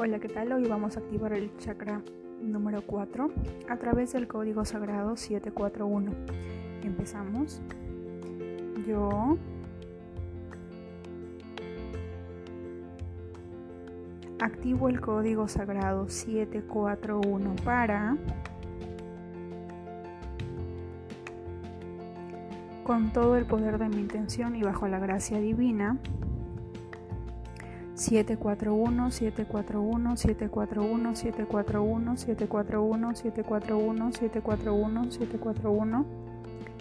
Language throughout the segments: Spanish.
Hola, ¿qué tal? Hoy vamos a activar el chakra número 4 a través del código sagrado 741. Empezamos. Yo activo el código sagrado 741 para con todo el poder de mi intención y bajo la gracia divina 741 741 741 741 741 741 741 741 741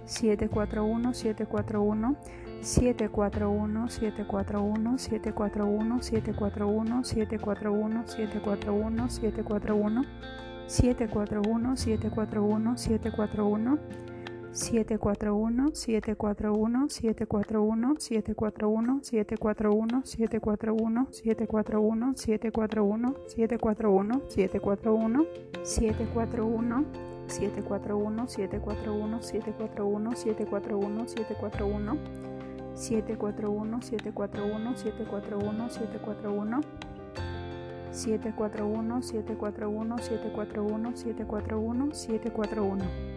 741 741 741 741 741 741 741 741 741 741 741 741 741 741 741 741 741 741 741 741 741 741 741 741 741 741 741 741 741 741 741 741 741 741 741 741 741